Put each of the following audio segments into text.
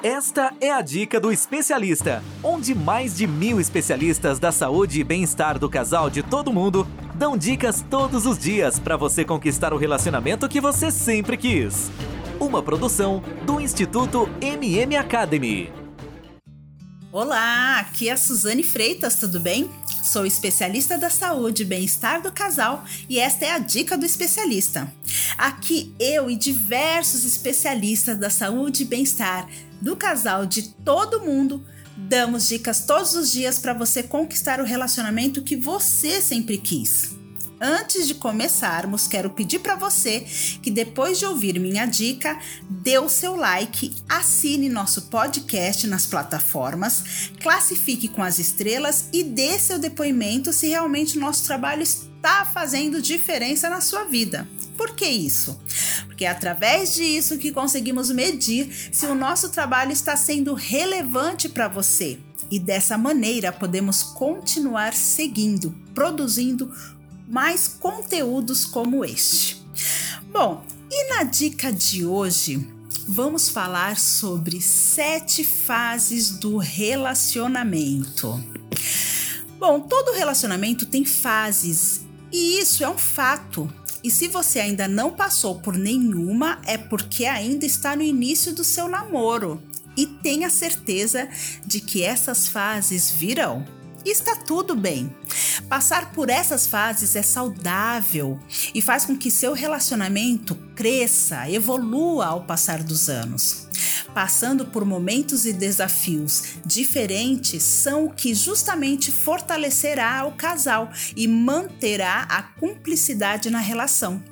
Esta é a dica do especialista, onde mais de mil especialistas da saúde e bem-estar do casal de todo mundo dão dicas todos os dias para você conquistar o relacionamento que você sempre quis. Uma produção do Instituto MM Academy. Olá, aqui é a Suzane Freitas, tudo bem? Sou especialista da saúde e bem-estar do casal e esta é a dica do especialista. Aqui eu e diversos especialistas da saúde e bem-estar do casal de todo mundo damos dicas todos os dias para você conquistar o relacionamento que você sempre quis. Antes de começarmos, quero pedir para você que depois de ouvir minha dica, dê o seu like, assine nosso podcast nas plataformas, classifique com as estrelas e dê seu depoimento se realmente o nosso trabalho está fazendo diferença na sua vida. Por que isso? Porque é através disso que conseguimos medir se o nosso trabalho está sendo relevante para você. E dessa maneira podemos continuar seguindo, produzindo mais conteúdos como este. Bom, e na dica de hoje, vamos falar sobre sete fases do relacionamento. Bom, todo relacionamento tem fases e isso é um fato. E se você ainda não passou por nenhuma, é porque ainda está no início do seu namoro. E tenha certeza de que essas fases virão. Está tudo bem. Passar por essas fases é saudável e faz com que seu relacionamento cresça, evolua ao passar dos anos. Passando por momentos e desafios diferentes são o que justamente fortalecerá o casal e manterá a cumplicidade na relação.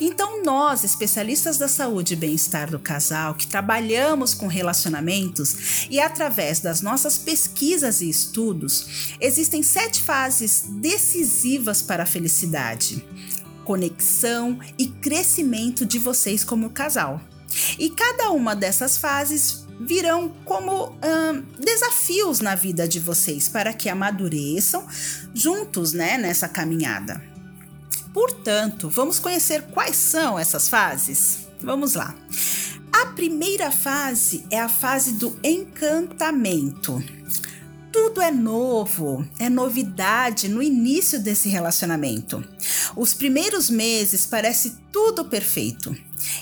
Então, nós, especialistas da saúde e bem-estar do casal, que trabalhamos com relacionamentos e através das nossas pesquisas e estudos, existem sete fases decisivas para a felicidade, conexão e crescimento de vocês como casal. E cada uma dessas fases virão como hum, desafios na vida de vocês para que amadureçam juntos, né, nessa caminhada. Portanto, vamos conhecer quais são essas fases? Vamos lá. A primeira fase é a fase do encantamento. Tudo é novo, é novidade no início desse relacionamento. Os primeiros meses parece tudo perfeito.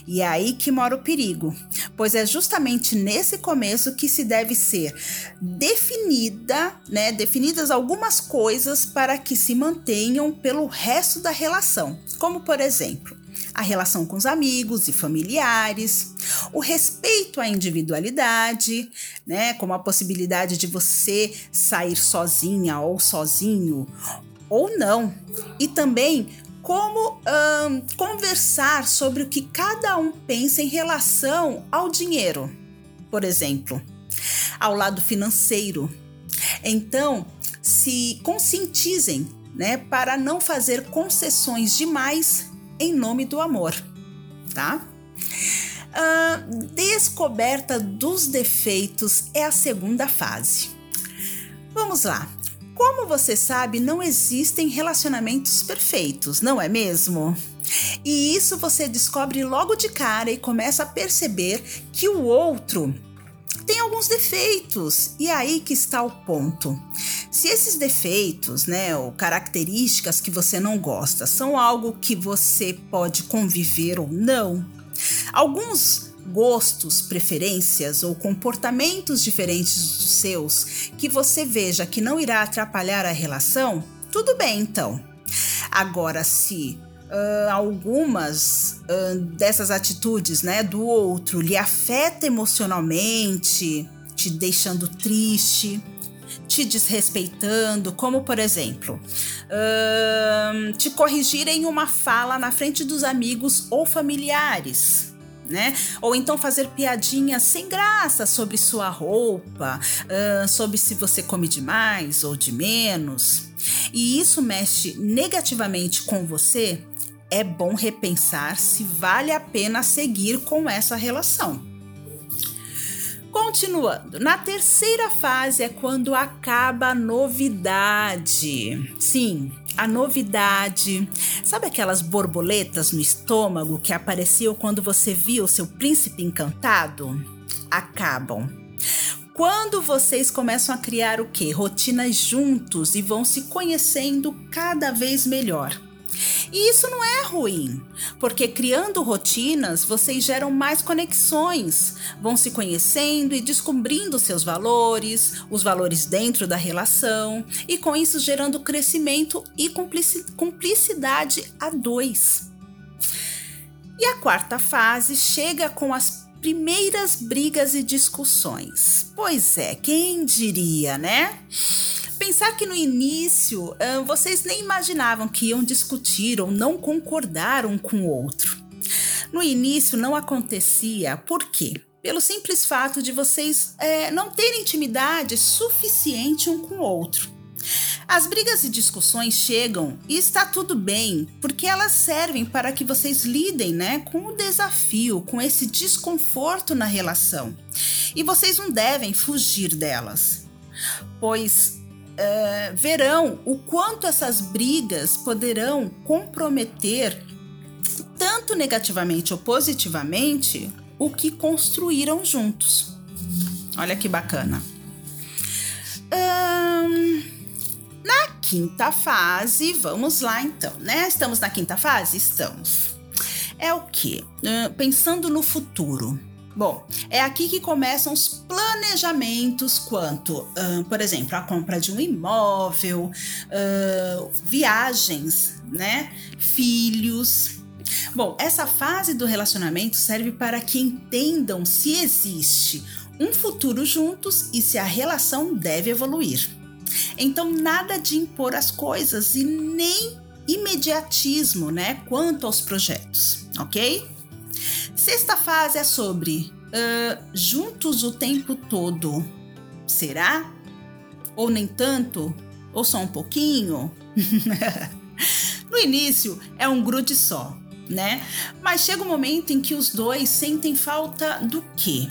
E é aí que mora o perigo, pois é justamente nesse começo que se deve ser definida, né, definidas algumas coisas para que se mantenham pelo resto da relação, como por exemplo, a relação com os amigos e familiares, o respeito à individualidade, né, como a possibilidade de você sair sozinha ou sozinho ou não, e também como conversar sobre o que cada um pensa em relação ao dinheiro, por exemplo, ao lado financeiro. Então, se conscientizem, né, para não fazer concessões demais em nome do amor, tá? Descoberta dos defeitos é a segunda fase. Vamos lá. Como você sabe, não existem relacionamentos perfeitos, não é mesmo? E isso você descobre logo de cara e começa a perceber que o outro tem alguns defeitos. E é aí que está o ponto. Se esses defeitos, né, ou características que você não gosta, são algo que você pode conviver ou não, alguns gostos, preferências ou comportamentos diferentes dos seus que você veja que não irá atrapalhar a relação, tudo bem então. Agora, se uh, algumas uh, dessas atitudes né, do outro lhe afeta emocionalmente, te deixando triste, te desrespeitando, como por exemplo, uh, te corrigir em uma fala na frente dos amigos ou familiares né? Ou então fazer piadinhas sem graça sobre sua roupa, uh, sobre se você come demais ou de menos. E isso mexe negativamente com você, é bom repensar se vale a pena seguir com essa relação. Continuando, na terceira fase é quando acaba a novidade. Sim, a novidade. Sabe aquelas borboletas no estômago que apareciam quando você viu o seu príncipe encantado? Acabam. Quando vocês começam a criar o que? Rotinas juntos e vão se conhecendo cada vez melhor. E isso não é ruim, porque criando rotinas vocês geram mais conexões, vão se conhecendo e descobrindo seus valores, os valores dentro da relação, e com isso gerando crescimento e cumplicidade a dois. E a quarta fase chega com as primeiras brigas e discussões. Pois é, quem diria, né? Pensar que no início vocês nem imaginavam que iam discutir ou não concordar um com o outro. No início não acontecia, por quê? Pelo simples fato de vocês é, não terem intimidade suficiente um com o outro. As brigas e discussões chegam e está tudo bem, porque elas servem para que vocês lidem né, com o desafio, com esse desconforto na relação. E vocês não devem fugir delas, pois uh, verão o quanto essas brigas poderão comprometer, tanto negativamente ou positivamente, o que construíram juntos. Olha que bacana. Na quinta fase, vamos lá então, né? Estamos na quinta fase? Estamos. É o que? Uh, pensando no futuro. Bom, é aqui que começam os planejamentos quanto, uh, por exemplo, a compra de um imóvel, uh, viagens, né? Filhos. Bom, essa fase do relacionamento serve para que entendam se existe um futuro juntos e se a relação deve evoluir. Então, nada de impor as coisas e nem imediatismo, né, quanto aos projetos, ok? Sexta fase é sobre uh, juntos o tempo todo. Será? Ou nem tanto? Ou só um pouquinho? no início é um grude só, né? Mas chega um momento em que os dois sentem falta do quê?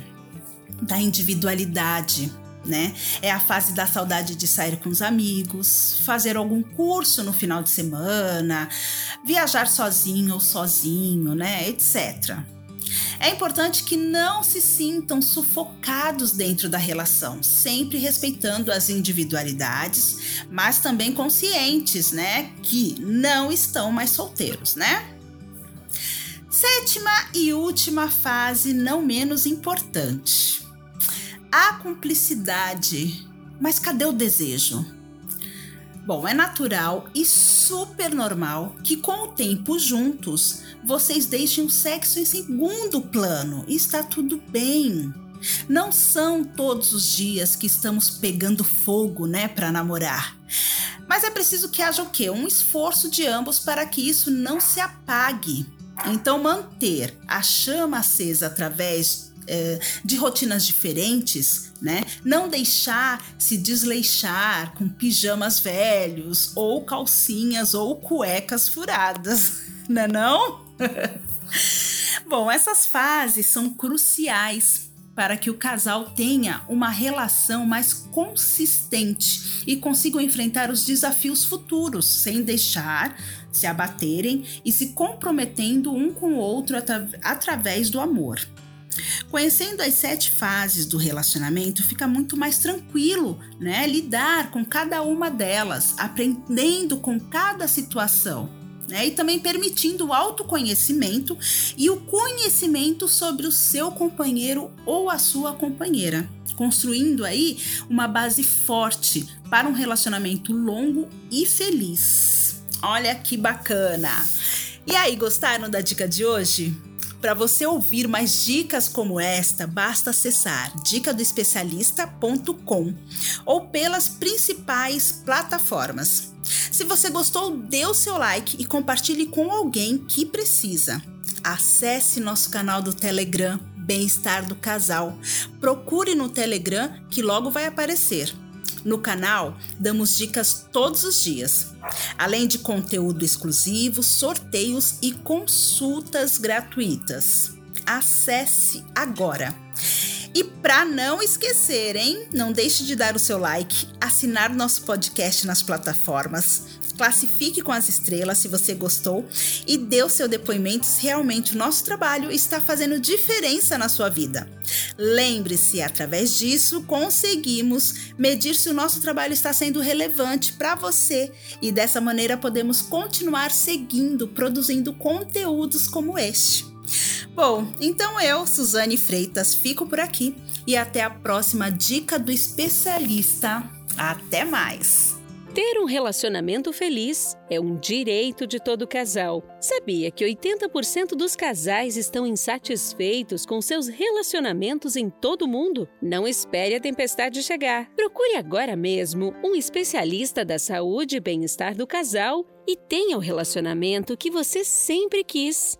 Da individualidade, né? É a fase da saudade de sair com os amigos, fazer algum curso no final de semana, viajar sozinho ou sozinho, né? Etc. É importante que não se sintam sufocados dentro da relação, sempre respeitando as individualidades, mas também conscientes, né, que não estão mais solteiros, né? Sétima e última fase, não menos importante. A cumplicidade. Mas cadê o desejo? Bom, é natural e super normal que com o tempo juntos vocês deixem o sexo em segundo plano está tudo bem. Não são todos os dias que estamos pegando fogo, né, para namorar. Mas é preciso que haja o quê? Um esforço de ambos para que isso não se apague. Então, manter a chama acesa através é, de rotinas diferentes, né? Não deixar se desleixar com pijamas velhos ou calcinhas ou cuecas furadas, né não? Bom, essas fases são cruciais para que o casal tenha uma relação mais consistente e consigam enfrentar os desafios futuros sem deixar se abaterem e se comprometendo um com o outro atra através do amor. Conhecendo as sete fases do relacionamento, fica muito mais tranquilo, né? Lidar com cada uma delas, aprendendo com cada situação. Né? E também permitindo o autoconhecimento e o conhecimento sobre o seu companheiro ou a sua companheira, construindo aí uma base forte para um relacionamento longo e feliz. Olha que bacana! E aí, gostaram da dica de hoje? Para você ouvir mais dicas como esta, basta acessar dicadoespecialista.com ou pelas principais plataformas. Se você gostou, dê o seu like e compartilhe com alguém que precisa. Acesse nosso canal do Telegram Bem-Estar do Casal. Procure no Telegram que logo vai aparecer. No canal, damos dicas todos os dias, além de conteúdo exclusivo, sorteios e consultas gratuitas. Acesse agora! E para não esquecer, hein? Não deixe de dar o seu like, assinar nosso podcast nas plataformas, classifique com as estrelas se você gostou e dê o seu depoimento se realmente o nosso trabalho está fazendo diferença na sua vida. Lembre-se, através disso conseguimos medir se o nosso trabalho está sendo relevante para você e dessa maneira podemos continuar seguindo, produzindo conteúdos como este. Bom, então eu, Suzane Freitas, fico por aqui e até a próxima dica do especialista. Até mais! Ter um relacionamento feliz é um direito de todo casal. Sabia que 80% dos casais estão insatisfeitos com seus relacionamentos em todo o mundo? Não espere a tempestade chegar. Procure agora mesmo um especialista da saúde e bem-estar do casal e tenha o relacionamento que você sempre quis.